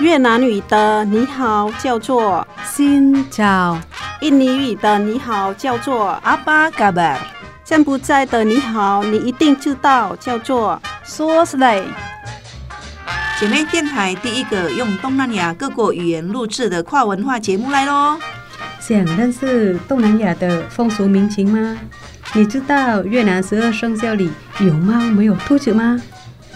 越南语的你好叫做 Xin chào，印尼语的你好叫做 Apa kabar，柬埔寨的你好你一定知道叫做 So slay。姐妹电台第一个用东南亚各国语言录制的跨文化节目来喽！想认识东南亚的风俗民情吗？你知道越南十二生肖里有猫没有兔子吗？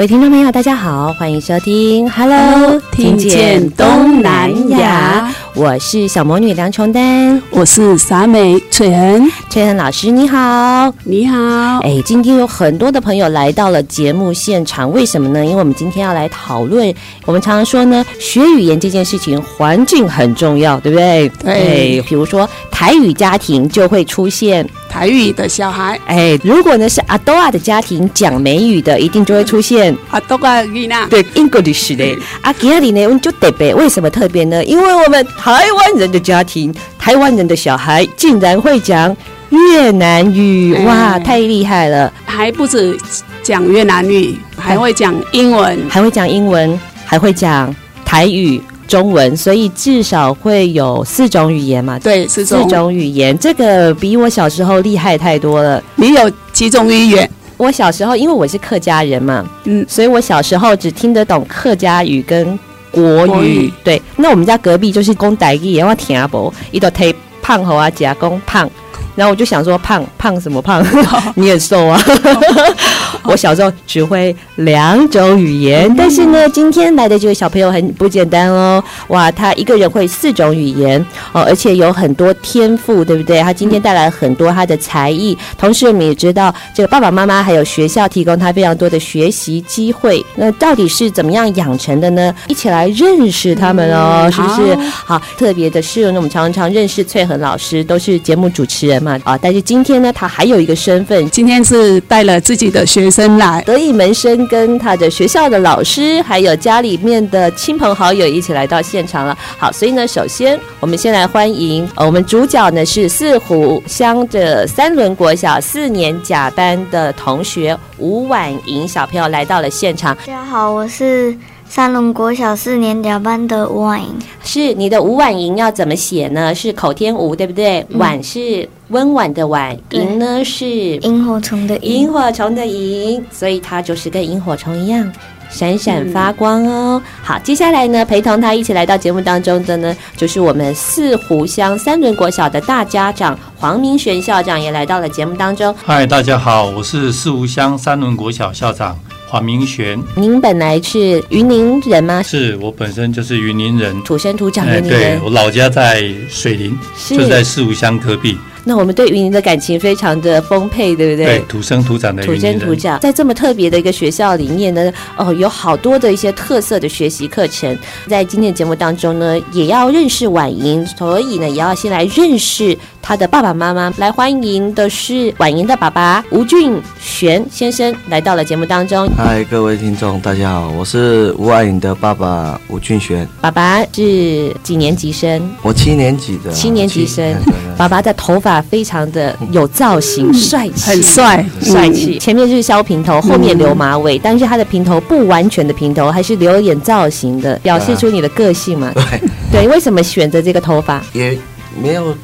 各位听众朋友，大家好，欢迎收听 Hello，, 听见东南亚，我是小魔女梁琼丹，我是傻美翠恒，翠恒老师你好，你好，哎，今天有很多的朋友来到了节目现场，为什么呢？因为我们今天要来讨论，我们常常说呢，学语言这件事情，环境很重要，对不对？对，比如说台语家庭就会出现。台语的小孩，哎，如果呢是阿多亚的家庭讲美语的，一定就会出现阿多亚语呢？对，English 的。阿吉亚里呢，我们就特别，为什么特别呢？因为我们台湾人的家庭，台湾人的小孩竟然会讲越南语，哇，太厉害了！还不止讲越南语，还会讲英文，还会讲英文，还会讲台语。中文，所以至少会有四种语言嘛？对，四种语言，这个比我小时候厉害太多了。你有几种语言？我小时候，因为我是客家人嘛，嗯，所以我小时候只听得懂客家语跟国语。国语对，那我们家隔壁就是讲台语，我听不，一个忒胖猴啊，假公胖。然后我就想说胖，胖胖什么胖？你很瘦啊！我小时候只会两种语言，但是呢，今天来的这位小朋友很不简单哦！哇，他一个人会四种语言哦，而且有很多天赋，对不对？他今天带来很多他的才艺，同时我们也知道，这个爸爸妈妈还有学校提供他非常多的学习机会。那到底是怎么样养成的呢？一起来认识他们哦，是不是？好，特别的是，那我们常常认识翠恒老师，都是节目主持人嘛。啊！但是今天呢，他还有一个身份，今天是带了自己的学生来，得意门生跟他的学校的老师，还有家里面的亲朋好友一起来到现场了。好，所以呢，首先我们先来欢迎，呃，我们主角呢是四湖乡的三轮国小四年甲班的同学吴婉莹小朋友来到了现场。大家好，我是。三龙国小四年甲班的吴婉莹，是你的吴婉莹要怎么写呢？是口天吴，对不对？嗯、婉是温婉的婉，莹呢是萤火虫的萤火虫的萤，所以它就是跟萤火虫一样闪闪发光哦。嗯、好，接下来呢，陪同他一起来到节目当中的呢，就是我们四湖乡三轮国小的大家长黄明玄校长也来到了节目当中。嗨，大家好，我是四湖乡三轮国小校长。黄明玄，您本来是云林人吗？是我本身就是云林人，土生土长的。对，我老家在水林，是就在四五乡隔壁。那我们对云林的感情非常的丰沛，对不对？对，土生土长的。土生土长，在这么特别的一个学校里面呢，哦，有好多的一些特色的学习课程。在今天的节目当中呢，也要认识婉莹，所以呢，也要先来认识她的爸爸妈妈。来欢迎的是婉莹的爸爸吴俊玄先生来到了节目当中。嗨，各位听众，大家好，我是吴婉莹的爸爸吴俊玄。爸爸是几年级生？我七年级的。七年级生。爸爸的头发。非常的有造型，帅气，很帅，帅气。前面是削平头，后面留马尾，但是他的平头不完全的平头，还是留一点造型的，表现出你的个性嘛。对，对，为什么选择这个头发？也没有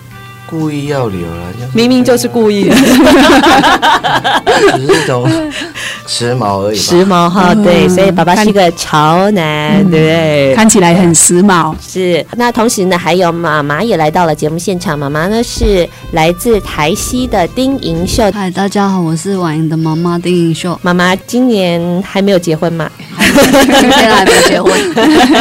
故意要留了，明明就是故意的，只是一种时髦而已。时髦哈，对，所以爸爸是一个潮男，对不对？看起来很时髦。是。那同时呢，还有妈妈也来到了节目现场。妈妈呢是来自台西的丁银秀。嗨，大家好，我是婉莹的妈妈丁银秀。妈妈今年还没有结婚吗？今年还没有结婚。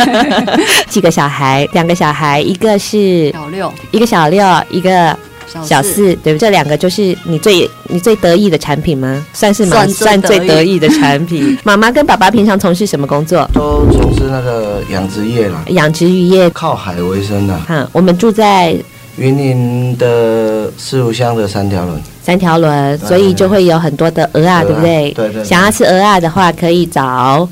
几个小孩？两个小孩，一个是小六，一个小六，一个。小四，对不？这两个就是你最你最得意的产品吗？算是吗？算最得意的产品。妈妈跟爸爸平常从事什么工作？都从事那个养殖业啦。养殖渔业，靠海为生的。哈，我们住在云林的四湖乡的三条轮。三条轮，所以就会有很多的鹅啊，对不对？对对。想要吃鹅啊的话，可以找。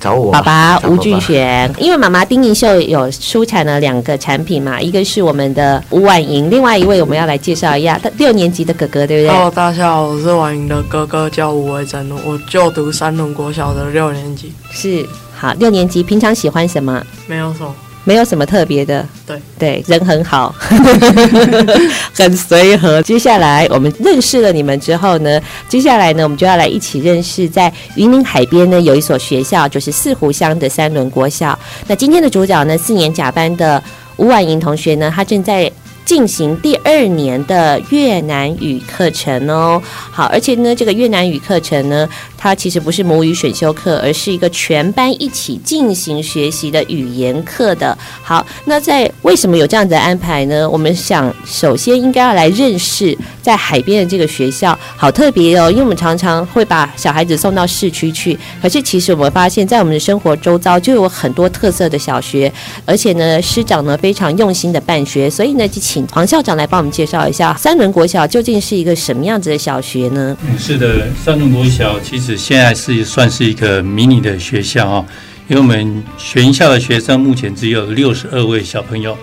找我爸爸吴俊贤，因为妈妈丁宁秀有出产了两个产品嘛，一个是我们的吴婉莹，另外一位我们要来介绍一下，他六年级的哥哥，对不对？Hello，大家好，我是婉莹的哥哥，叫吴维珍，我就读三龙国小的六年级。是，好，六年级，平常喜欢什么？没有什么。没有什么特别的，对对，人很好，很随和。接下来我们认识了你们之后呢，接下来呢，我们就要来一起认识，在云林海边呢有一所学校，就是四湖乡的三轮国校。那今天的主角呢，四年甲班的吴婉莹同学呢，她正在。进行第二年的越南语课程哦，好，而且呢，这个越南语课程呢，它其实不是母语选修课，而是一个全班一起进行学习的语言课的。好，那在为什么有这样子的安排呢？我们想首先应该要来认识在海边的这个学校，好特别哦，因为我们常常会把小孩子送到市区去，可是其实我们发现，在我们的生活周遭就有很多特色的小学，而且呢，师长呢非常用心的办学，所以呢，就请。黄校长来帮我们介绍一下三轮国小究竟是一个什么样子的小学呢？嗯，是的，三轮国小其实现在是算是一个迷你的学校啊，因为我们全校的学生目前只有六十二位小朋友，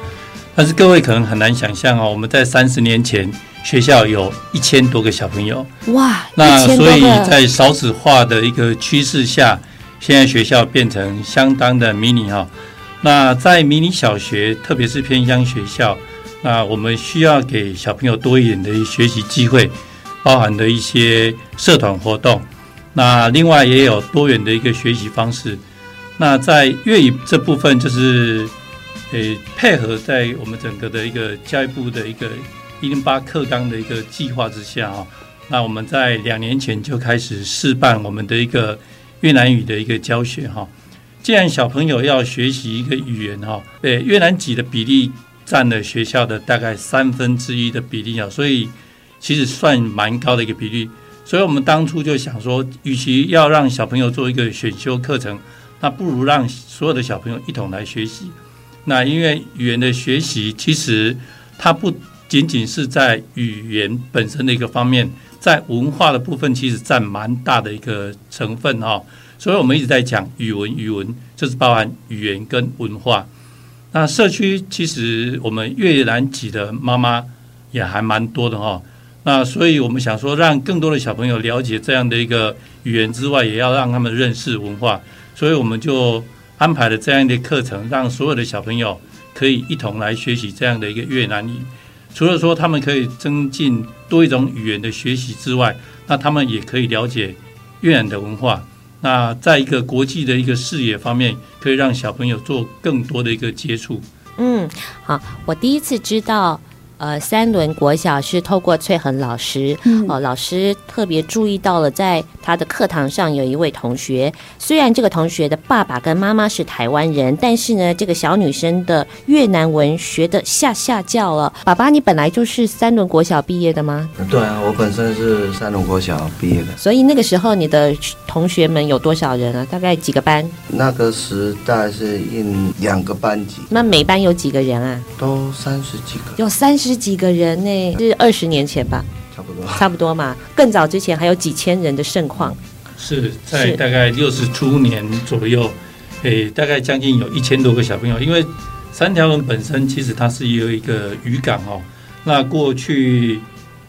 但是各位可能很难想象哦，我们在三十年前学校有一千多个小朋友，哇，那所以在少子化的一个趋势下，现在学校变成相当的迷你哈。那在迷你小学，特别是偏乡学校。那我们需要给小朋友多一点的学习机会，包含的一些社团活动。那另外也有多元的一个学习方式。那在粤语这部分，就是诶配合在我们整个的一个教育部的一个一零八课纲的一个计划之下哈。那我们在两年前就开始试办我们的一个越南语的一个教学哈。既然小朋友要学习一个语言哈，诶越南籍的比例。占了学校的大概三分之一的比例啊，所以其实算蛮高的一个比例。所以我们当初就想说，与其要让小朋友做一个选修课程，那不如让所有的小朋友一同来学习。那因为语言的学习，其实它不仅仅是在语言本身的一个方面，在文化的部分其实占蛮大的一个成分哈。所以我们一直在讲语文，语文就是包含语言跟文化。那社区其实我们越南籍的妈妈也还蛮多的哈，那所以我们想说，让更多的小朋友了解这样的一个语言之外，也要让他们认识文化，所以我们就安排了这样的课程，让所有的小朋友可以一同来学习这样的一个越南语。除了说他们可以增进多一种语言的学习之外，那他们也可以了解越南的文化。那在一个国际的一个视野方面，可以让小朋友做更多的一个接触。嗯，好，我第一次知道。呃，三轮国小是透过翠恒老师，嗯、哦，老师特别注意到了，在他的课堂上有一位同学，虽然这个同学的爸爸跟妈妈是台湾人，但是呢，这个小女生的越南文学的下下叫了。爸爸，你本来就是三轮国小毕业的吗？对啊，我本身是三轮国小毕业的。所以那个时候你的同学们有多少人啊？大概几个班？那个时代是一两个班级。那每班有几个人啊？都三十几个。有三十。十几个人呢，是二十年前吧？差不多，差不多嘛。更早之前还有几千人的盛况，是在大概六十初年左右，诶，大概将近有一千多个小朋友。因为三条龙本身其实它是有一个渔港哦，那过去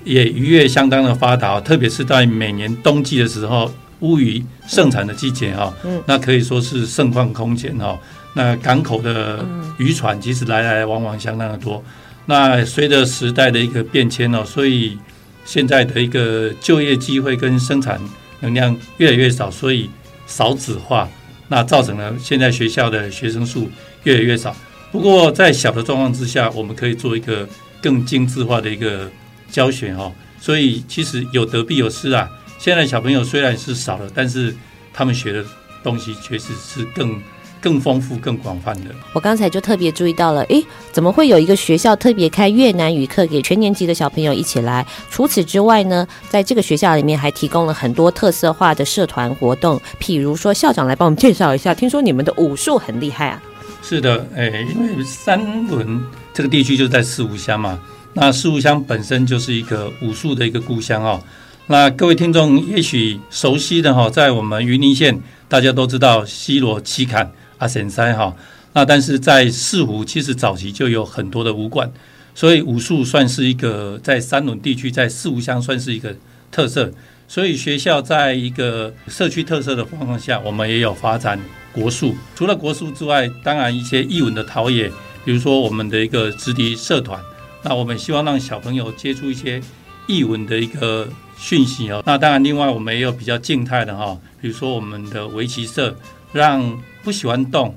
也渔业相当的发达，特别是在每年冬季的时候，乌鱼盛产的季节哈，嗯，那可以说是盛况空前哈。那港口的渔船其实来来往往相当的多。那随着时代的一个变迁哦，所以现在的一个就业机会跟生产能量越来越少，所以少子化，那造成了现在学校的学生数越来越少。不过在小的状况之下，我们可以做一个更精致化的一个教学哈。所以其实有得必有失啊。现在小朋友虽然是少了，但是他们学的东西确实是更。更丰富、更广泛的。我刚才就特别注意到了，诶，怎么会有一个学校特别开越南语课给全年级的小朋友一起来？除此之外呢，在这个学校里面还提供了很多特色化的社团活动，譬如说校长来帮我们介绍一下。听说你们的武术很厉害啊？是的，诶，因为三轮这个地区就在四湖乡嘛，那四湖乡本身就是一个武术的一个故乡哦。那各位听众也许熟悉的哈，在我们云林县，大家都知道西罗七坎。阿神山哈，那但是在四湖其实早期就有很多的武馆，所以武术算是一个在三仑地区，在四湖乡算是一个特色。所以学校在一个社区特色的状况下，我们也有发展国术。除了国术之外，当然一些艺文的陶冶，比如说我们的一个直笛社团，那我们希望让小朋友接触一些艺文的一个讯息哦。那当然，另外我们也有比较静态的哈，比如说我们的围棋社，让不喜欢动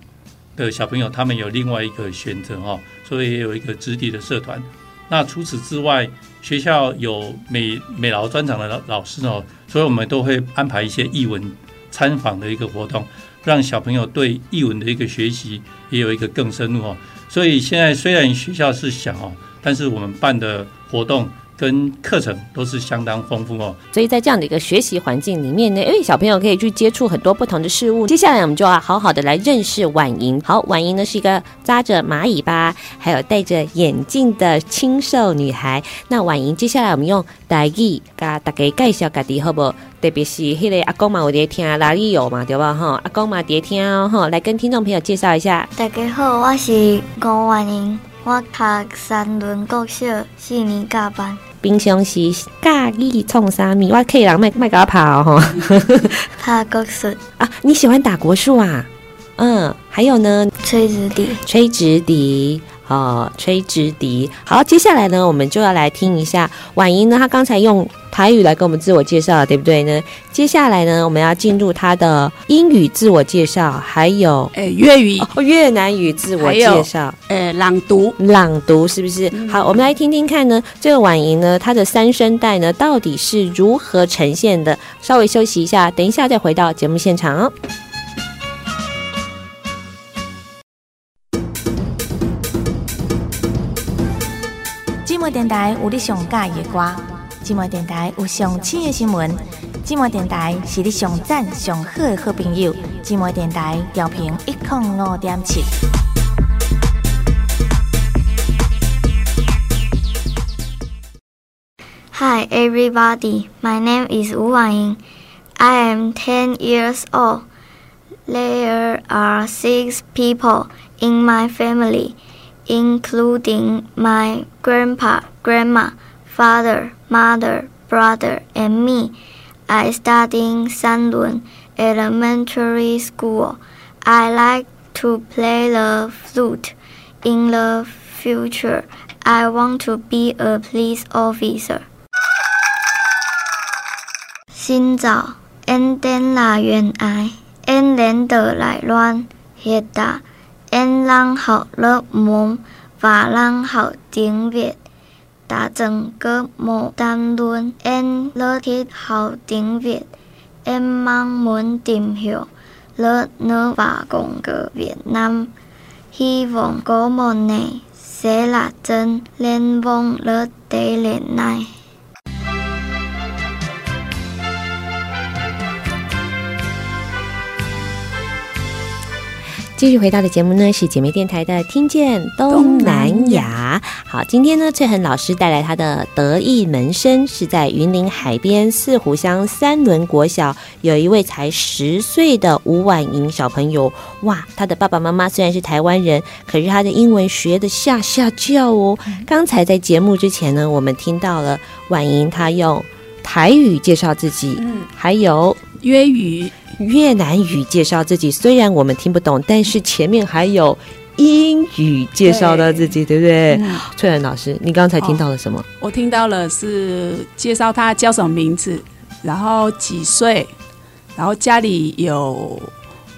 的小朋友，他们有另外一个选择哈，所以也有一个直笛的社团。那除此之外，学校有美美劳专长的老老师哦，所以我们都会安排一些艺文参访的一个活动，让小朋友对艺文的一个学习也有一个更深入哦。所以现在虽然学校是小哦，但是我们办的活动。跟课程都是相当丰富哦，所以在这样的一个学习环境里面呢，因为，小朋友可以去接触很多不同的事物。接下来我们就要好好的来认识婉莹。好，婉莹呢是一个扎着蚂蚁巴，还有戴着眼镜的清瘦女孩。那婉莹，接下来我们用台语给大家介绍家己好不好？特别是迄个阿公嘛，有在听哪里有嘛，对吧？哈，阿公嘛在听哦，哈，来跟听众朋友介绍一下。大家好，我是郭婉莹，我读三轮国小四年甲班。平常时喜意创啥物？我可以让麦麦搞跑吼。打国术啊？你喜欢打国术啊？嗯，还有呢？吹直笛，吹直笛。哦，吹直笛。好，接下来呢，我们就要来听一下婉莹呢，她刚才用台语来跟我们自我介绍，对不对呢？接下来呢，我们要进入她的英语自我介绍，还有诶粤语、哦、越南语自我介绍，诶朗读，朗读是不是？嗯、好，我们来听听看呢，这个婉莹呢，她的三声带呢，到底是如何呈现的？稍微休息一下，等一下再回到节目现场哦。电台有你上喜欢的歌，寂寞电台有上新的新闻，寂寞电台是你上赞上好的好朋友，寂寞电台调频一零五点七。Hi everybody, my name is Wu Wan Ying. I am ten years old. There are six people in my family. including my grandpa, grandma, father, mother, brother, and me. I study in San Lun Elementary School. I like to play the flute. In the future, I want to be a police officer. 先早，因电来缘爱，因连得来乱，黑大。 因人好了梦，把人好顶别，打整个牡丹轮，因乐铁好顶别，因忙门顶响，乐能把公个越南，希望个梦内，写了真，连梦乐得连来。继续回到的节目呢，是姐妹电台的听见东南亚。好，今天呢，翠恒老师带来他的得意门生，是在云林海边四湖乡三轮国小，有一位才十岁的吴婉莹小朋友。哇，他的爸爸妈妈虽然是台湾人，可是他的英文学的下下叫哦。刚才在节目之前呢，我们听到了婉莹她用台语介绍自己，嗯，还有粤语。越南语介绍自己，虽然我们听不懂，但是前面还有英语介绍到自己，对，对不对？嗯、翠兰老师，你刚才听到了什么？哦、我听到了是介绍他叫什么名字。然后几岁，然后家里有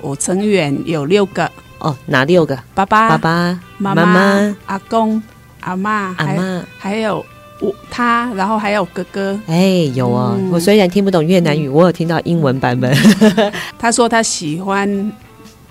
我成员有六个哦，哪六个？爸爸、爸爸、妈妈、阿公、阿妈、阿妈，还有我他，然后还有哥哥。哎，有哦，嗯、我虽然听不懂越南语，我有听到英文版本。他说他喜欢。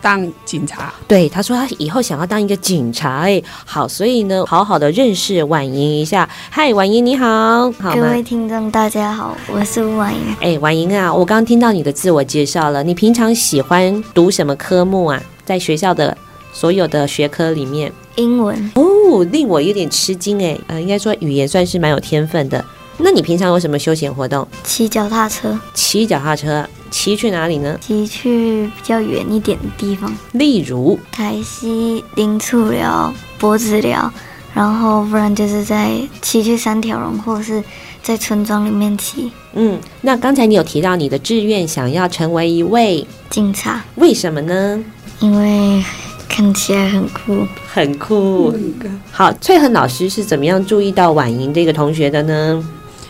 当警察，对，他说他以后想要当一个警察，哎，好，所以呢，好好的认识婉莹一下。嗨，婉莹你好，好，各位听众大家好，我是婉莹。哎，婉莹啊，我刚刚听到你的自我介绍了，你平常喜欢读什么科目啊？在学校的所有的学科里面，英文哦，令我有点吃惊哎，呃，应该说语言算是蛮有天分的。那你平常有什么休闲活动？骑脚踏车。骑脚踏车，骑去哪里呢？骑去比较远一点的地方，例如台西、林厝寮、脖子寮，然后不然就是在骑去三条龙，或者是在村庄里面骑。嗯，那刚才你有提到你的志愿想要成为一位警察，为什么呢？因为看起来很酷，很酷。嗯、好，翠恒老师是怎么样注意到婉莹这个同学的呢？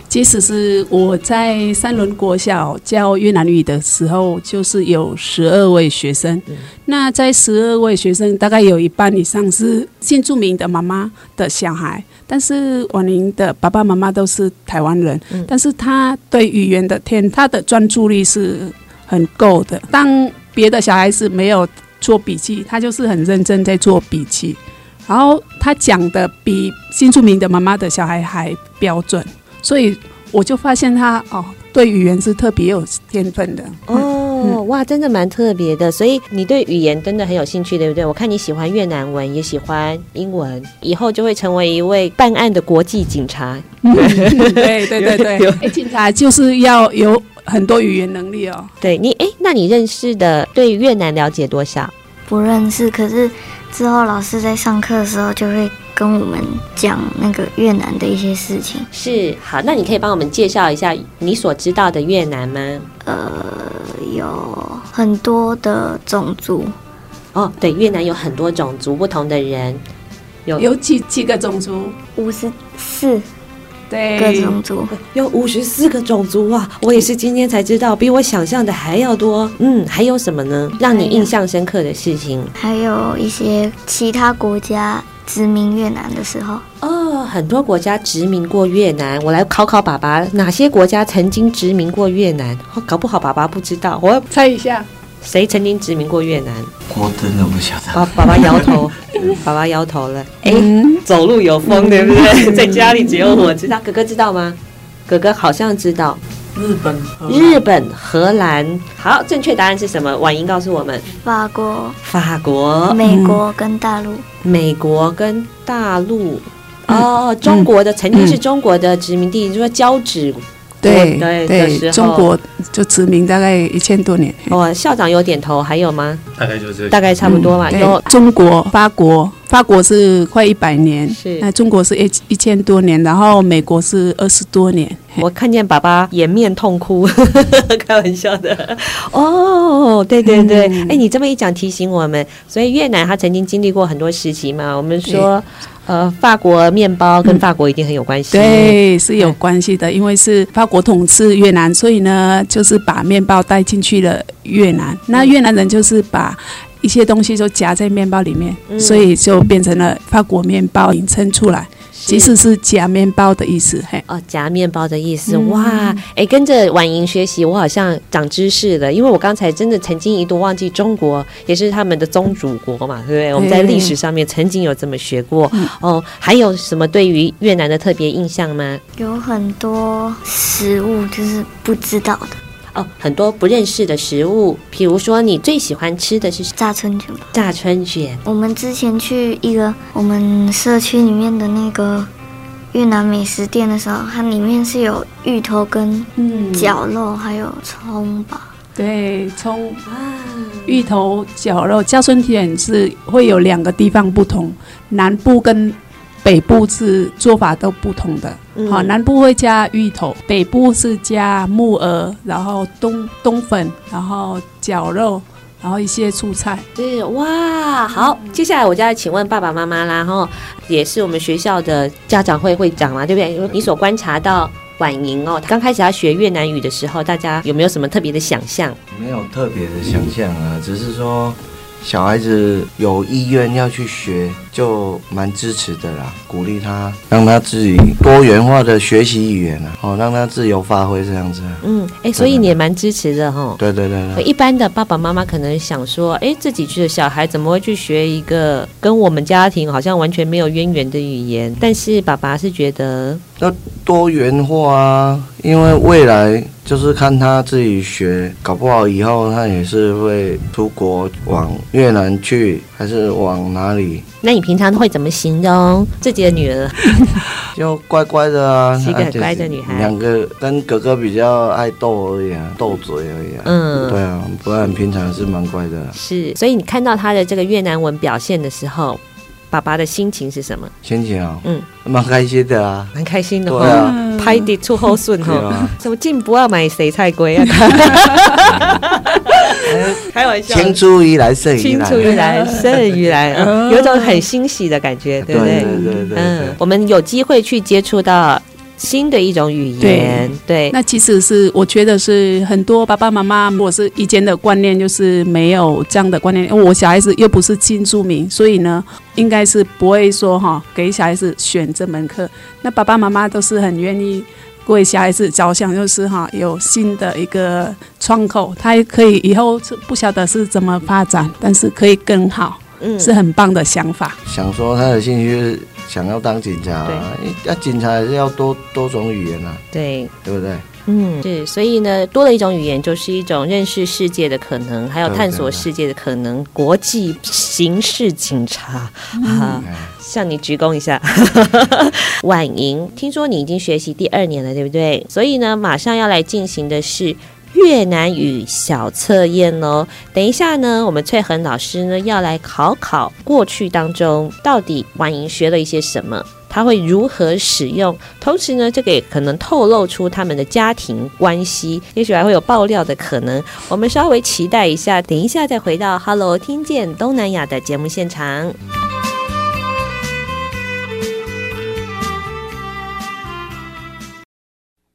即使是我在三轮国小教越南语的时候，就是有十二位学生。嗯、那在十二位学生，大概有一半以上是新住民的妈妈的小孩，但是婉莹的爸爸妈妈都是台湾人。嗯、但是他对语言的天，他的专注力是很够的。当别的小孩子没有做笔记，他就是很认真在做笔记。然后他讲的比新住民的妈妈的小孩还标准。所以我就发现他哦，对语言是特别有天分的哦，嗯、哇，真的蛮特别的。所以你对语言真的很有兴趣，对不对？我看你喜欢越南文，也喜欢英文，以后就会成为一位办案的国际警察。嗯、对对对对，哎，警察就是要有很多语言能力哦。对你，哎，那你认识的对越南了解多少？不认识，可是之后老师在上课的时候就会。跟我们讲那个越南的一些事情。是，好，那你可以帮我们介绍一下你所知道的越南吗？呃，有很多的种族。哦，对，越南有很多种族，不同的人。有有几几个种族？五十四。对，各种族有五十四个种族哇！我也是今天才知道，比我想象的还要多。嗯，还有什么呢？让你印象深刻的事情？还有一些其他国家。殖民越南的时候哦，很多国家殖民过越南。我来考考爸爸，哪些国家曾经殖民过越南？哦，搞不好爸爸不知道，我猜一下，谁曾经殖民过越南？我真的不晓得。爸爸爸摇头，爸爸摇头了。哎，走路有风，对不对？在家里只有我知道，哥哥知道吗？哥哥好像知道。日本、日本、荷兰，好，正确答案是什么？婉莹告诉我们，法国、法国、美国跟大陆、嗯，美国跟大陆，哦，中国的曾经是中国的殖民地，就是说交趾。对对对，中国就殖民大概一千多年。哦，校长有点头，还有吗？大概就是大概差不多吧。嗯、有中国、法国，法国是快一百年，是那中国是一一千多年，然后美国是二十多年。我看见爸爸掩面痛哭，开玩笑的。哦，对对对，哎、嗯，你这么一讲，提醒我们，所以越南他曾经经历过很多时期嘛。我们说。呃，法国面包跟法国一定很有关系。嗯，对，是有关系的，因为是法国统治越南，所以呢，就是把面包带进去了越南。那越南人就是把一些东西就夹在面包里面，所以就变成了法国面包引申出来。其实是夹面包的意思，嘿哦，夹面包的意思，哇，哎，跟着婉莹学习，我好像长知识了，因为我刚才真的曾经一度忘记中国也是他们的宗主国嘛，对不对？我们在历史上面曾经有这么学过，哦，还有什么对于越南的特别印象吗？有很多食物就是不知道的。哦，很多不认识的食物，比如说你最喜欢吃的是炸春卷。炸春卷。我们之前去一个我们社区里面的那个越南美食店的时候，它里面是有芋头跟绞肉，还有葱吧？对，葱啊，芋头绞肉。炸春卷是会有两个地方不同，南部跟。北部是做法都不同的，好、嗯，南部会加芋头，北部是加木耳，然后冬冬粉，然后绞肉，然后一些蔬菜。是哇，好，接下来我就要请问爸爸妈妈啦，然后也是我们学校的家长会会长嘛，对不对？你所观察到婉莹哦，刚开始要学越南语的时候，大家有没有什么特别的想象？没有特别的想象啊，只是说。小孩子有意愿要去学，就蛮支持的啦，鼓励他，让他自己多元化的学习语言啊，哦，让他自由发挥这样子。嗯，哎、欸，所以你也蛮支持的哈。对对对对。一般的爸爸妈妈可能想说，哎、欸，自己的小孩怎么会去学一个跟我们家庭好像完全没有渊源的语言？但是爸爸是觉得要多元化啊，因为未来。就是看他自己学，搞不好以后他也是会出国往越南去，还是往哪里？那你平常会怎么形容自己的女儿？就乖乖的啊，是一个很乖的女孩。两个跟哥哥比较爱斗而已啊，斗嘴而已啊。嗯，对啊，不然平常是蛮乖的。是，所以你看到他的这个越南文表现的时候。爸爸的心情是什么？心情啊，嗯，蛮开心的啊，蛮开心的。对啊，拍的出后顺哈，什么进不要买谁菜龟啊？开玩笑，青出于蓝胜于蓝，青出于蓝胜于蓝，有种很欣喜的感觉，对不对？对对对，嗯，我们有机会去接触到。新的一种语言，对，对，那其实是我觉得是很多爸爸妈妈，我是以前的观念就是没有这样的观念，因为我小孩子又不是新住民，所以呢，应该是不会说哈给小孩子选这门课。那爸爸妈妈都是很愿意为小孩子着想，就是哈有新的一个窗口，他也可以以后不晓得是怎么发展，但是可以更好，嗯，是很棒的想法。想说他的兴趣。想要当警察，要警察还是要多多种语言啊？对，对不对？嗯，是。所以呢，多了一种语言，就是一种认识世界的可能，还有探索世界的可能。对对对，国际刑事警察、嗯、啊，向你鞠躬一下。婉莹，听说你已经学习第二年了，对不对？所以呢，马上要来进行的是。越南语小测验哦，等一下呢，我们翠恒老师呢要来考考过去当中到底婉莹学了一些什么，他会如何使用，同时呢，这个也可能透露出他们的家庭关系，也许还会有爆料的可能，我们稍微期待一下，等一下再回到 Hello，听见东南亚的节目现场。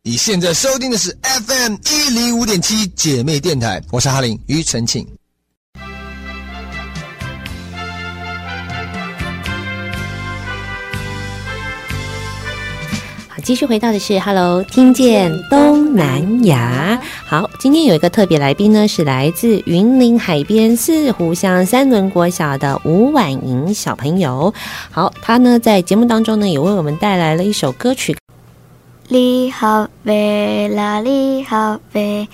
你现在收听的是 FM 一零五点七姐妹电台，我是哈林庾澄庆。好，继续回到的是 Hello，听见东南亚。好，今天有一个特别来宾呢，是来自云林海边四湖乡三轮国小的吴婉莹小朋友。好，他呢在节目当中呢，也为我们带来了一首歌曲。你好，白啦！你好，白。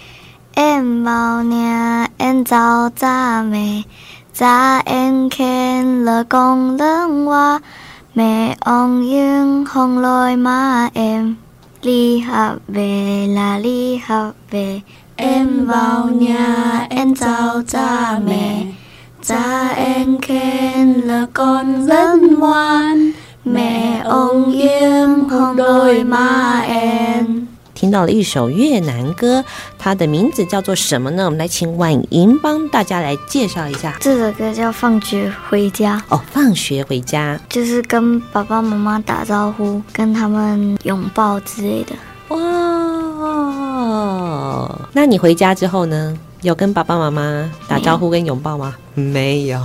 em mau nha em chào cha mẹ, cha em khen lời con lớn quá, mẹ ông yên hồng lôi má em. Đi học về là đi học về, em vào nhà em chào cha mẹ, cha em khen lời con lớn ngoan. 美翁烟红对马恩，听到了一首越南歌，它的名字叫做什么呢？我们来请婉莹帮大家来介绍一下。这首歌叫《放学回家》哦，放学回家就是跟爸爸妈妈打招呼，跟他们拥抱之类的。哇，那你回家之后呢？有跟爸爸妈妈打招呼跟拥抱吗？没有，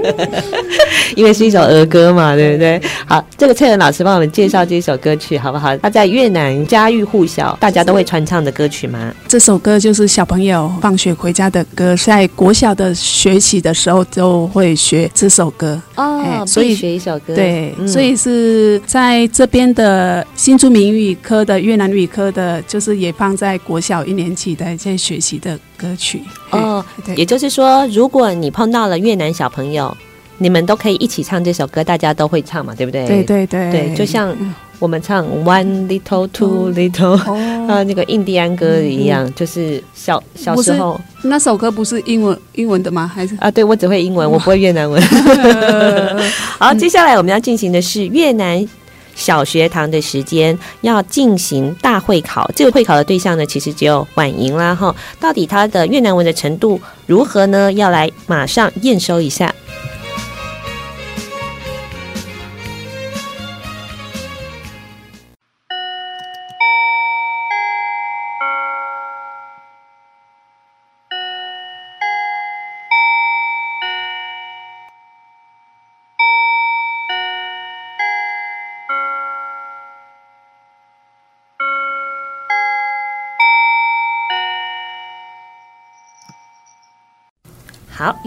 因为是一首儿歌嘛，对不对？好，这个萃恒老师帮我们介绍这首歌曲好不好？他在越南家喻户晓，大家都会传唱的歌曲吗？这首歌就是小朋友放学回家的歌，在国小的学习的时候就会学这首歌哦，所以学一首歌。对，嗯、所以是在这边的新竹民语科的越南语科的，就是也放在国小一年级的在学习的歌曲哦，也就是说。如果你碰到了越南小朋友，你们都可以一起唱这首歌，大家都会唱嘛，对不对？对对对，对，就像我们唱 One Little Two Little，啊，那个印第安歌一样，就是小小时候那首歌不是英文英文的吗？还是啊？对，我只会英文，我不会越南文。好，接下来我们要进行的是越南。小学堂的时间要进行大会考，这个会考的对象呢，其实只有婉莹啦哈。到底他的越南文的程度如何呢？要来马上验收一下。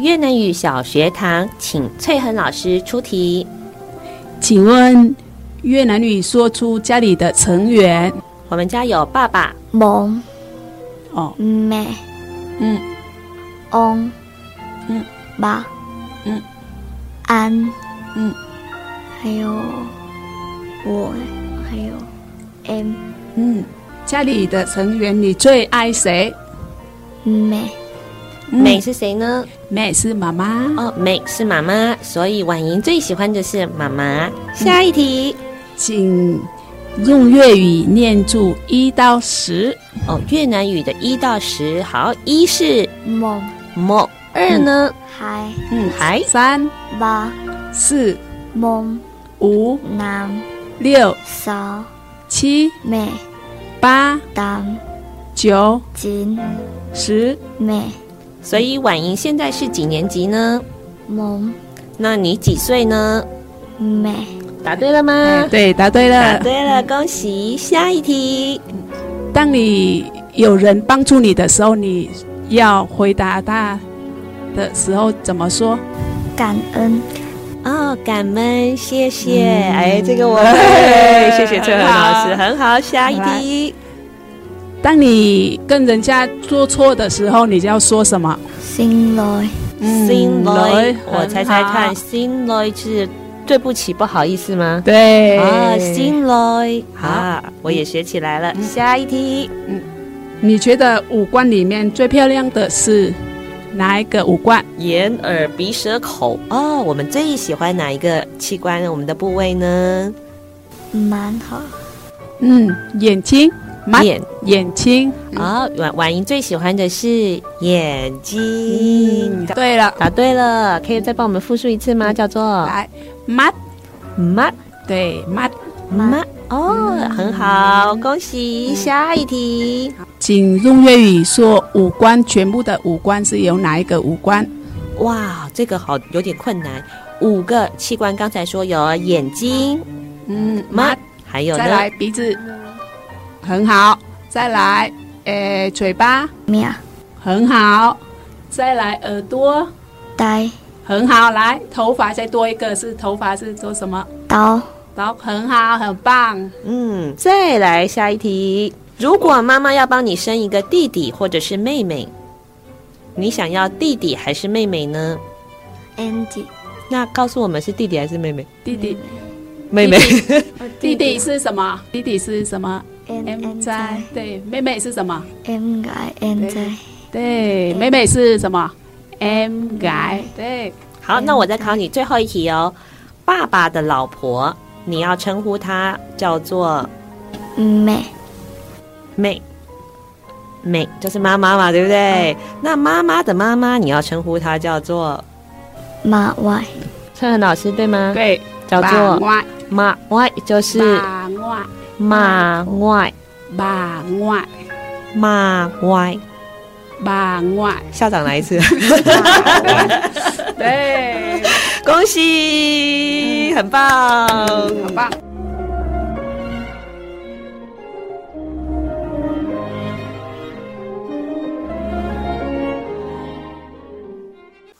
越南语小学堂，请翠恒老师出题。请问越南语说出家里的成员。我们家有爸爸、妈、哦、妹、嗯、翁、嗯、爸、嗯、安、嗯，还有我，还有 M。嗯，家里的成员你最爱谁？妹。美是谁呢？美是妈妈。哦，美是妈妈，所以婉莹最喜欢的是妈妈。下一题，请用粤语念出一到十。哦，越南语的一到十，好，一是梦梦，二呢？海，嗯，海，三。八四。梦，五。南。六。少七。美。八。当九。金十。美。所以婉莹现在是几年级呢？萌。那你几岁呢？美。答对了吗？哎、对，答对了。答对了，恭喜！下一题。当你有人帮助你的时候，你要回答他的时候怎么说？感恩。哦，感恩，谢谢。嗯、哎，这个我 会。谢谢翠恒老师，很好。下一题。当你跟人家做错的时候，你就要说什么？心累，心累。我猜猜看，心累是对不起、不好意思吗？对啊，心累。好，我也学起来了。嗯、下一题，嗯，你觉得五官里面最漂亮的是哪一个五官？眼、耳、鼻、舌、口。哦，我们最喜欢哪一个器官？我们的部位呢？蛮好。嗯，眼睛。眼眼睛啊，婉婉莹最喜欢的是眼睛。嗯、对了，答对了，可以再帮我们复述一次吗？叫做来，mat mat，对，mat mat，哦，很好，恭喜！下一题，请用粤语说五官，全部的五官是由哪一个五官？哇，这个好有点困难。五个器官，刚才说有眼睛，嗯，mat，还有呢，再来鼻子。很好，再来，诶，嘴巴，咩？很好，再来耳朵，呆，很好，来头发再多一个是头发是做什么？刀，刀，很好，很棒，嗯，再来下一题，如果妈妈要帮你生一个弟弟或者是妹妹，你想要弟弟还是妹妹呢？Andy，那告诉我们是弟弟还是妹妹？弟弟，妹妹，弟弟 是什么？弟弟是什么？M, 在对，妹妹是什么？M 改 M 在对，妹妹是什么？M 改对。好，那我再考你最后一题哦。爸爸的老婆，你要称呼她叫做妹妹妹，就是妈妈嘛，对不对？嗯、那妈妈的妈妈，你要称呼她叫做妈外。翠恒老师对吗？对，叫做外妈外，就是马外，马外，马外，妈外。校长来一次。对，恭喜，很棒，很棒。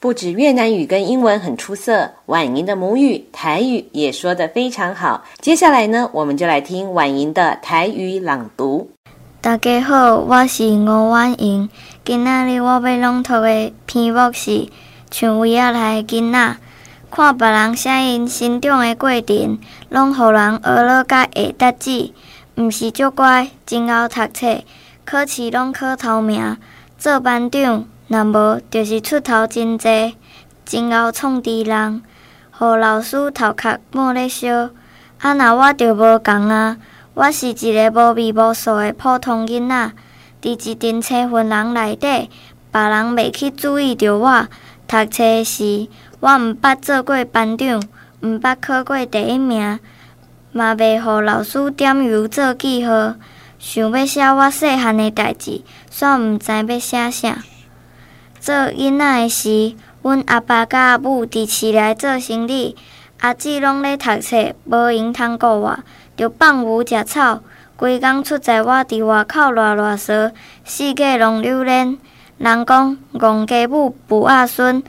不止越南语跟英文很出色，婉莹的母语台语也说得非常好。接下来呢，我们就来听婉莹的台语朗读。大家好，我是吴婉莹。今仔日我要朗读的篇目是《像围仔来的囡仔》，看别人写因成长的过程，拢互人学了甲会得志，毋是足乖，真会读册，考试拢考头名，做班长。若无，就是出头真济，真会创治人，互老师头壳抹咧烧。啊，若我着无共啊，我是一个无味无素的普通囡仔，伫一阵青云人内底，别人袂去注意着我。读册时，我毋捌做过班长，毋捌考过第一名，嘛袂互老师点油做记号。想要写我细汉的代志，煞毋知要写啥。做囡仔的时，阮阿爸甲阿母伫市内做生理，阿姊拢咧读册，无闲通顾我，着放牛食草，规工出在我伫外口赖赖趖，四界拢溜连。人讲戆家母扶仔孙，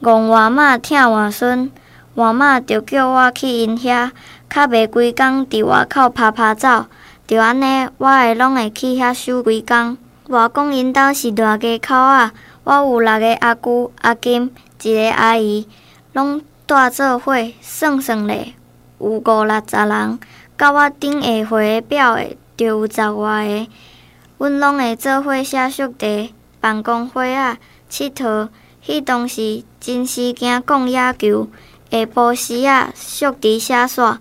戆外嬷疼外孙，外嬷就叫我去因遐，较袂规工伫外口趴趴走。就安尼，我会拢会去遐守规工。外公因兜是大家口啊，我有六个阿姑、阿金，一个阿姨，拢住做伙，算算咧，有五六十人。到我顶下回个表的，就有十外个。阮拢会做伙写宿题、办公会啊、佚佗。迄当时真是惊讲野球，下晡时啊宿题写煞。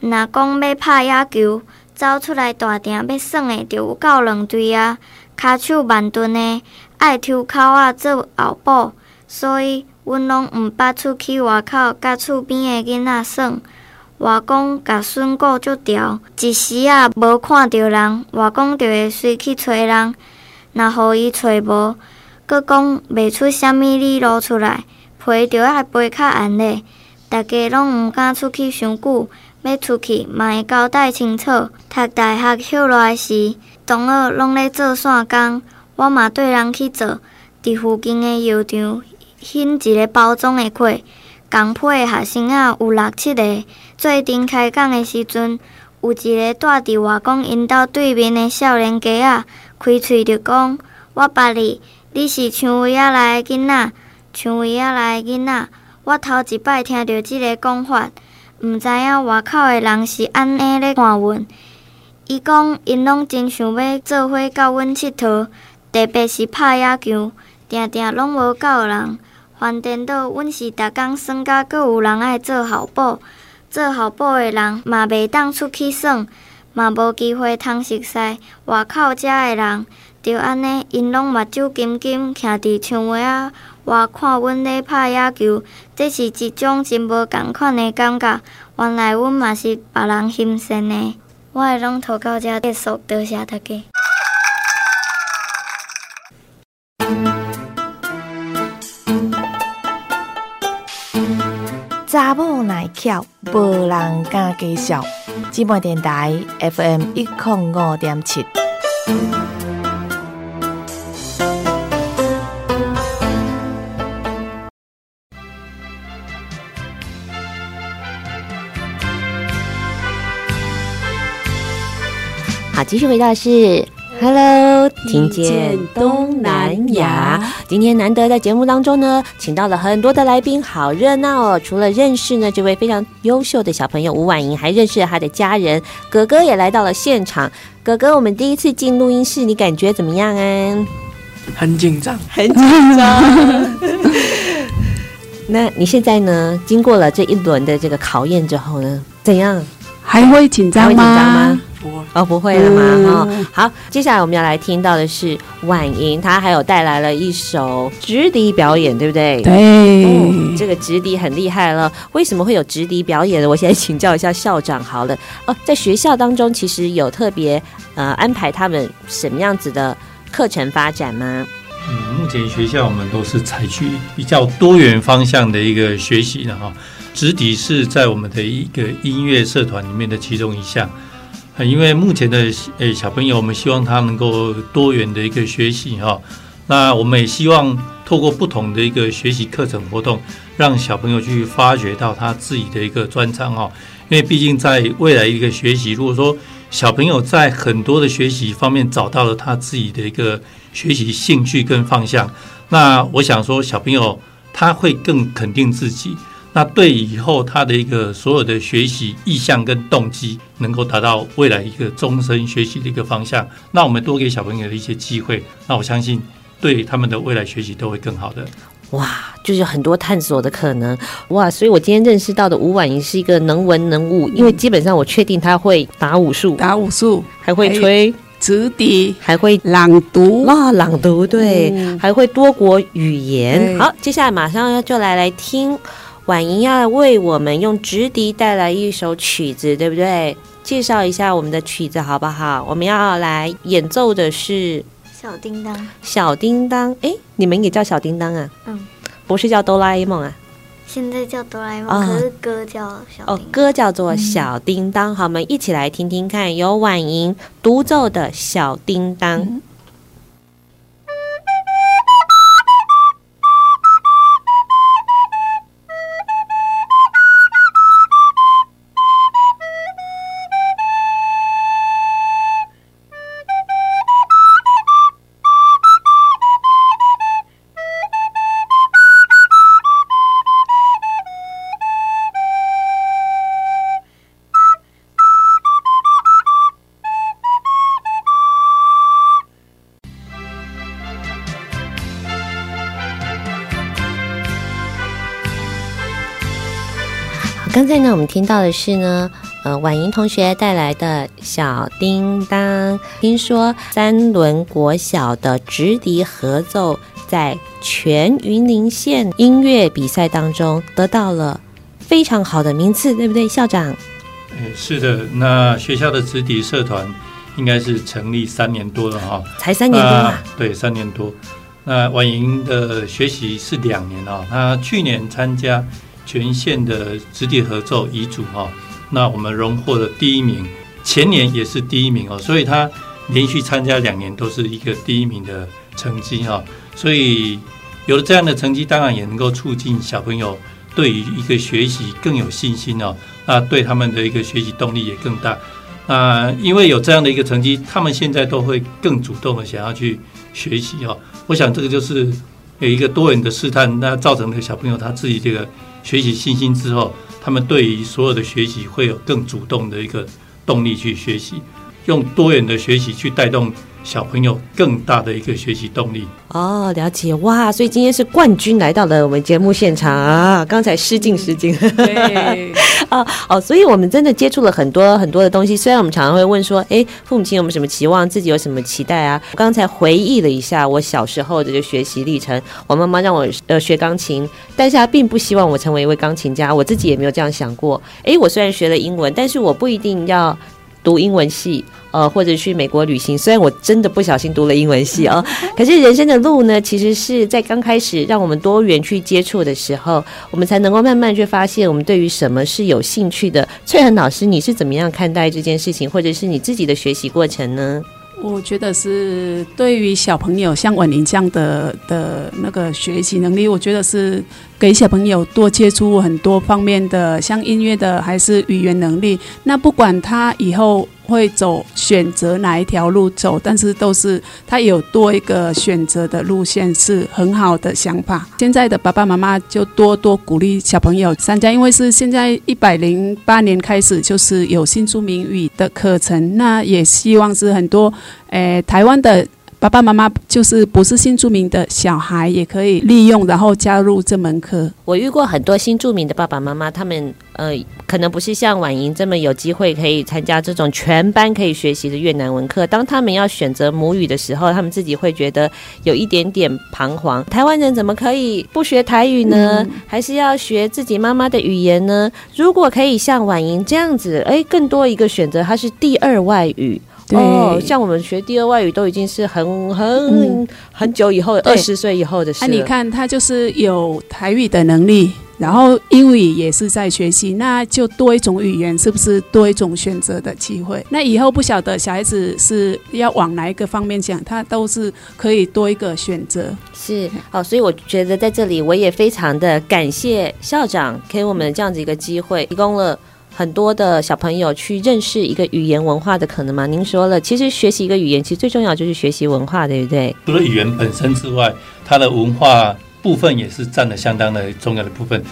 若讲要拍野球，走出来大厅要耍的，就有够两队啊！骹手万吨的，爱抽口仔做后补，所以阮拢毋捌出去外口，甲厝边的囡仔耍。外公甲孙顾足调，一时啊无看着人，外公就会随去找人。若互伊找无，阁讲袂出啥物理路出来，皮就爱背较暗咧。大家拢毋敢出去伤久，要出去嘛会交代清楚。读大学休落时，同学拢咧做散工，我嘛缀人去做。伫附近的药厂，兴一个包装的课。共批的学生仔有六七个，做阵开讲的时阵，有一个住伫外公因兜对面的少年家仔，开喙就讲：我捌你，你是墙围仔内的囡仔，墙围仔内的囡仔。我头一摆听到即个讲法，毋知影外口的人是安尼咧看阮。伊讲因拢真想要做伙甲阮佚佗，特别是拍野球，定定拢无够人。反电脑，阮是逐工耍甲，阁有人爱做后补。做后补的人嘛袂当出去耍，嘛无机会通熟悉外口遮的人。就安尼，因拢目睭金金，徛伫墙围仔外看阮咧拍野球。这是一种真无共款的感觉。原来阮嘛是别人欣羡的。我会拢拖到遮结束，多谢大家。查某耐巧，无人敢介绍。姊妹电台 FM 一零五点七。好，继续回到是。Hello，听见东南亚。今天难得在节目当中呢，请到了很多的来宾，好热闹哦。除了认识呢这位非常优秀的小朋友吴婉莹，还认识了他的家人，哥哥也来到了现场。哥哥，我们第一次进录音室，你感觉怎么样啊？很紧张，很紧张。那你现在呢？经过了这一轮的这个考验之后呢，怎样？还会紧张吗？哦，不会了吗？哈、嗯，好，接下来我们要来听到的是婉莹，她还有带来了一首直笛表演，对不对？对、哦，这个直笛很厉害了。为什么会有直笛表演呢？我现在请教一下校长好了。哦，在学校当中，其实有特别呃安排他们什么样子的课程发展吗？嗯，目前学校我们都是采取比较多元方向的一个学习的哈。直笛是在我们的一个音乐社团里面的其中一项。因为目前的诶小朋友，我们希望他能够多元的一个学习哈。那我们也希望透过不同的一个学习课程活动，让小朋友去发掘到他自己的一个专长哈。因为毕竟在未来一个学习，如果说小朋友在很多的学习方面找到了他自己的一个学习兴趣跟方向，那我想说小朋友他会更肯定自己。那对以后他的一个所有的学习意向跟动机，能够达到未来一个终身学习的一个方向。那我们多给小朋友的一些机会，那我相信对他们的未来学习都会更好的。哇，就是很多探索的可能哇！所以我今天认识到的吴婉莹是一个能文能武，因为基本上我确定他会打武术，打武术还会吹直笛，还会朗读哇，朗读对，嗯、还会多国语言。好，接下来马上就来来听。婉莹要为我们用直笛带来一首曲子，对不对？介绍一下我们的曲子好不好？我们要来演奏的是小叮当。小叮当，哎，你们也叫小叮当啊？嗯，不是叫哆啦 A 梦啊？现在叫哆啦 A 梦，哦、可是歌叫小叮当。哦，歌叫做小叮当。好，我们一起来听听看，由婉莹独奏的小叮当。嗯刚才呢，我们听到的是呢，呃，婉莹同学带来的小叮当。听说三轮国小的直笛合奏在全云林县音乐比赛当中得到了非常好的名次，对不对，校长？哎，是的。那学校的直笛社团应该是成立三年多了哈，才三年多啊？对，三年多。那婉莹的学习是两年啊，她去年参加。全县的直笛合奏遗嘱哈，那我们荣获了第一名，前年也是第一名哦，所以他连续参加两年都是一个第一名的成绩哈，所以有了这样的成绩，当然也能够促进小朋友对于一个学习更有信心哦，那对他们的一个学习动力也更大。那因为有这样的一个成绩，他们现在都会更主动的想要去学习哦。我想这个就是有一个多元的试探，那造成了小朋友他自己这个。学习信心之后，他们对于所有的学习会有更主动的一个动力去学习，用多元的学习去带动小朋友更大的一个学习动力。哦，了解哇！所以今天是冠军来到了我们节目现场啊！刚才失敬失敬。对 啊，哦，所以我们真的接触了很多很多的东西。虽然我们常常会问说，哎，父母亲有没有什么期望，自己有什么期待啊？我刚才回忆了一下我小时候的这个学习历程。我妈妈让我呃学钢琴，但是她并不希望我成为一位钢琴家。我自己也没有这样想过。哎，我虽然学了英文，但是我不一定要。读英文系，呃，或者去美国旅行。虽然我真的不小心读了英文系哦，可是人生的路呢，其实是在刚开始让我们多元去接触的时候，我们才能够慢慢去发现我们对于什么是有兴趣的。翠恒老师，你是怎么样看待这件事情，或者是你自己的学习过程呢？我觉得是对于小朋友像婉莹这样的的那个学习能力，我觉得是给小朋友多接触很多方面的，像音乐的还是语言能力。那不管他以后。会走选择哪一条路走，但是都是他有多一个选择的路线，是很好的想法。现在的爸爸妈妈就多多鼓励小朋友参加，因为是现在一百零八年开始就是有新住民语的课程，那也希望是很多诶、呃、台湾的。爸爸妈妈就是不是新住民的小孩也可以利用，然后加入这门课。我遇过很多新住民的爸爸妈妈，他们呃可能不是像婉莹这么有机会可以参加这种全班可以学习的越南文课。当他们要选择母语的时候，他们自己会觉得有一点点彷徨。台湾人怎么可以不学台语呢？嗯、还是要学自己妈妈的语言呢？如果可以像婉莹这样子，哎，更多一个选择，它是第二外语。对哦，像我们学第二外语都已经是很很、嗯、很久以后，二十岁以后的事。那、啊、你看，他就是有台语的能力，然后英语也是在学习，那就多一种语言，是不是多一种选择的机会？那以后不晓得小孩子是要往哪一个方面讲，他都是可以多一个选择。是，好，所以我觉得在这里我也非常的感谢校长给我们这样子一个机会，提供了。很多的小朋友去认识一个语言文化的可能吗？您说了，其实学习一个语言，其实最重要就是学习文化，对不对？除了语言本身之外，它的文化部分也是占了相当的重要的部分。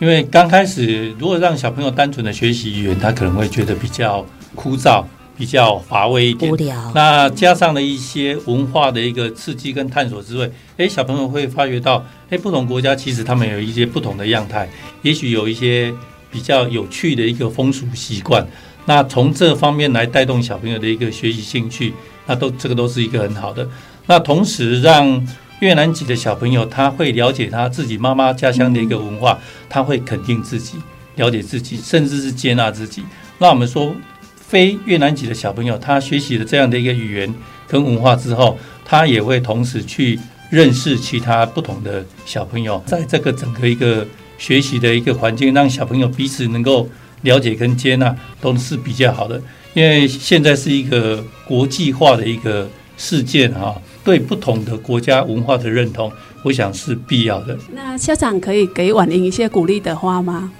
因为刚开始，如果让小朋友单纯的学习语言，他可能会觉得比较枯燥、比较乏味一点。无聊。那加上了一些文化的一个刺激跟探索之外，诶，小朋友会发觉到，诶，不同国家其实他们有一些不同的样态，也许有一些。比较有趣的一个风俗习惯，那从这方面来带动小朋友的一个学习兴趣，那都这个都是一个很好的。那同时让越南籍的小朋友他会了解他自己妈妈家乡的一个文化，他会肯定自己，了解自己，甚至是接纳自己。那我们说非越南籍的小朋友，他学习了这样的一个语言跟文化之后，他也会同时去认识其他不同的小朋友，在这个整个一个。学习的一个环境，让小朋友彼此能够了解跟接纳，都是比较好的。因为现在是一个国际化的一个事件哈，对不同的国家文化的认同，我想是必要的。那校长可以给婉莹一些鼓励的话吗？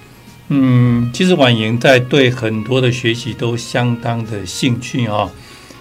嗯，其实婉莹在对很多的学习都相当的兴趣啊，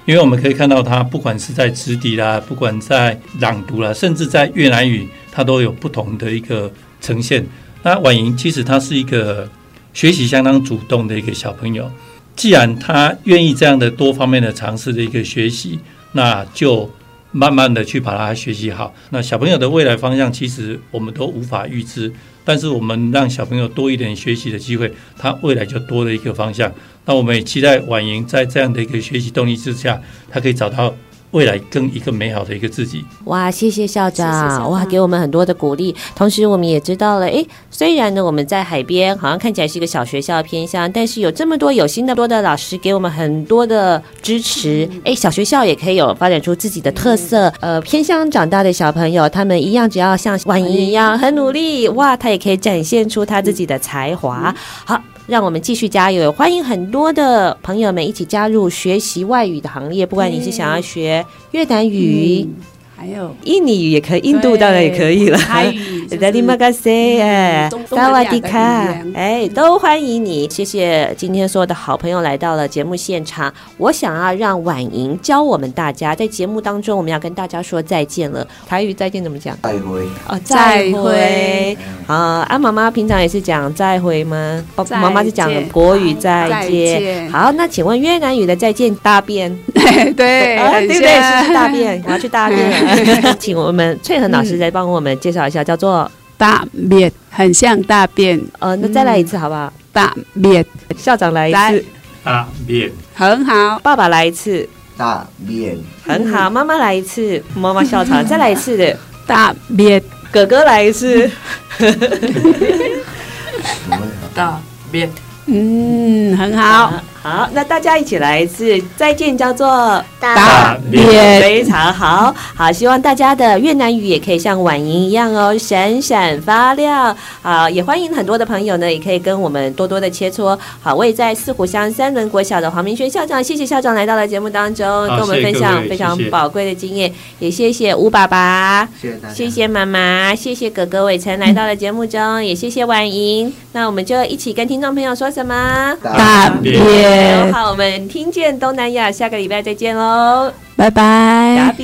因为我们可以看到她不管是在直笛啦，不管在朗读啦，甚至在越南语，她都有不同的一个呈现。那婉莹其实他是一个学习相当主动的一个小朋友，既然他愿意这样的多方面的尝试的一个学习，那就慢慢的去把它学习好。那小朋友的未来方向其实我们都无法预知，但是我们让小朋友多一点学习的机会，他未来就多了一个方向。那我们也期待婉莹在这样的一个学习动力之下，他可以找到。未来更一个美好的一个自己。哇，谢谢校长，谢谢校长哇，给我们很多的鼓励。同时，我们也知道了，诶，虽然呢我们在海边，好像看起来是一个小学校偏向，但是有这么多有心的多的老师给我们很多的支持。诶，小学校也可以有发展出自己的特色。呃，偏向长大的小朋友，他们一样，只要像婉莹一样很努力，哇，他也可以展现出他自己的才华。好。让我们继续加油！欢迎很多的朋友们一起加入学习外语的行列。不管你是想要学越南语。嗯还有印尼语也可以，印度当然也可以了。泰语，达利玛嘎塞，哎，萨瓦迪卡，哎，都欢迎你。谢谢今天所有的好朋友来到了节目现场。我想要让婉莹教我们大家，在节目当中我们要跟大家说再见了。台语再见怎么讲？再会。哦，再会。啊，啊，妈妈平常也是讲再会吗？妈妈是讲国语再见。好，那请问越南语的再见大便？对对，对不对？是大便，我要去大便。请我们翠恒老师再帮我们介绍一下，叫做大便，很像大便。呃，那再来一次好不好？大便，校长来一次。大便，很好。爸爸来一次。大便，很好。妈妈来一次。妈妈校长再来一次的。大便，哥哥来一次。大便，嗯，很好。好，那大家一起来一次再见，叫做大便，非常好。好，希望大家的越南语也可以像婉莹一样哦，闪闪发亮。好，也欢迎很多的朋友呢，也可以跟我们多多的切磋。好，我也在四湖乡三轮国小的黄明轩校长，谢谢校长来到了节目当中，跟我们分享非常宝贵的经验。也谢谢吴爸爸，谢谢大家，谢谢妈妈，谢谢哥哥伟成来到了节目中，也谢谢婉莹。那我们就一起跟听众朋友说什么？大便。好，我们听见东南亚，下个礼拜再见喽，拜拜。